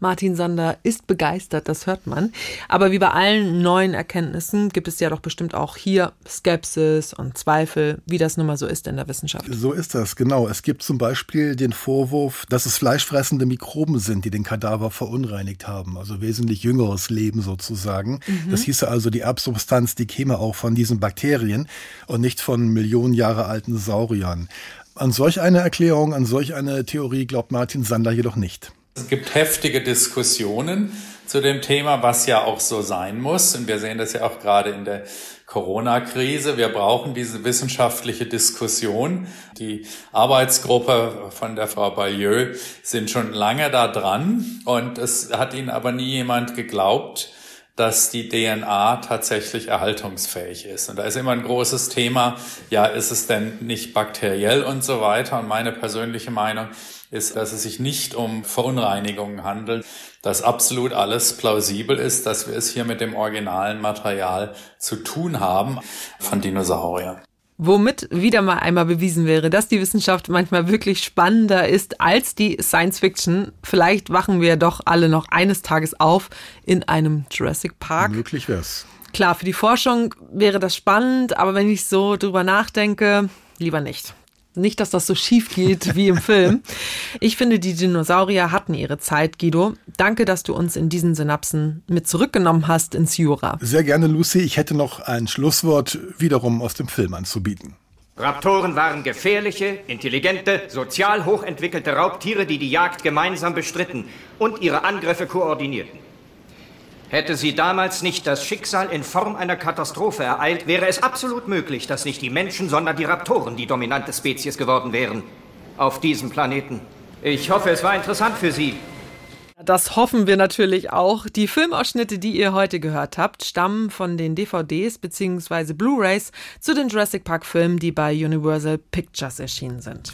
Martin Sander ist begeistert, das hört man. Aber wie bei allen neuen Erkenntnissen gibt es ja doch bestimmt auch hier Skepsis und Zweifel, wie das nun mal so ist in der Wissenschaft. So ist das, genau. Es gibt zum Beispiel den Vorwurf, dass es fleischfressende Mikroben sind, die den Kadaver verunreinigt haben, also wesentlich jüngeres Leben sozusagen. Mhm. Das hieße also, die Erbsubstanz, die käme auch von diesen Bakterien und nicht von Millionen Jahre alten Sauriern. An solch eine Erklärung, an solch eine Theorie glaubt Martin Sander jedoch nicht. Es gibt heftige Diskussionen zu dem Thema, was ja auch so sein muss. Und wir sehen das ja auch gerade in der Corona-Krise. Wir brauchen diese wissenschaftliche Diskussion. Die Arbeitsgruppe von der Frau Bayeux sind schon lange da dran. Und es hat ihnen aber nie jemand geglaubt, dass die DNA tatsächlich erhaltungsfähig ist. Und da ist immer ein großes Thema, ja, ist es denn nicht bakteriell und so weiter? Und meine persönliche Meinung ist, dass es sich nicht um Verunreinigungen handelt, dass absolut alles plausibel ist, dass wir es hier mit dem originalen Material zu tun haben von Dinosauriern. Womit wieder mal einmal bewiesen wäre, dass die Wissenschaft manchmal wirklich spannender ist als die Science Fiction. Vielleicht wachen wir doch alle noch eines Tages auf in einem Jurassic Park. Möglich wär's. Klar, für die Forschung wäre das spannend, aber wenn ich so drüber nachdenke, lieber nicht. Nicht, dass das so schief geht wie im Film. Ich finde, die Dinosaurier hatten ihre Zeit, Guido. Danke, dass du uns in diesen Synapsen mit zurückgenommen hast ins Jura. Sehr gerne, Lucy. Ich hätte noch ein Schlusswort wiederum aus dem Film anzubieten. Raptoren waren gefährliche, intelligente, sozial hochentwickelte Raubtiere, die die Jagd gemeinsam bestritten und ihre Angriffe koordinierten. Hätte sie damals nicht das Schicksal in Form einer Katastrophe ereilt, wäre es absolut möglich, dass nicht die Menschen, sondern die Raptoren die dominante Spezies geworden wären. Auf diesem Planeten. Ich hoffe, es war interessant für Sie. Das hoffen wir natürlich auch. Die Filmausschnitte, die ihr heute gehört habt, stammen von den DVDs bzw. Blu-rays zu den Jurassic Park Filmen, die bei Universal Pictures erschienen sind.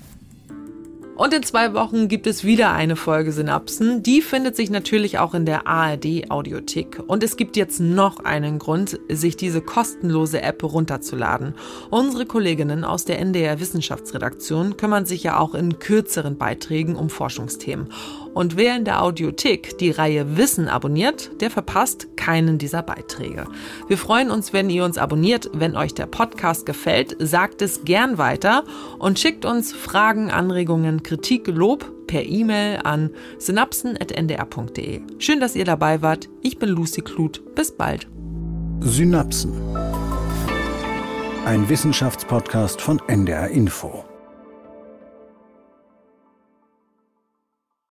Und in zwei Wochen gibt es wieder eine Folge Synapsen. Die findet sich natürlich auch in der ARD Audiothek. Und es gibt jetzt noch einen Grund, sich diese kostenlose App runterzuladen. Unsere Kolleginnen aus der NDR Wissenschaftsredaktion kümmern sich ja auch in kürzeren Beiträgen um Forschungsthemen. Und wer in der Audiothek die Reihe Wissen abonniert, der verpasst keinen dieser Beiträge. Wir freuen uns, wenn ihr uns abonniert. Wenn euch der Podcast gefällt, sagt es gern weiter und schickt uns Fragen, Anregungen, Kritik, Lob per E-Mail an synapsen.ndr.de. Schön, dass ihr dabei wart. Ich bin Lucy Kluth. Bis bald. Synapsen. Ein Wissenschaftspodcast von NDR Info.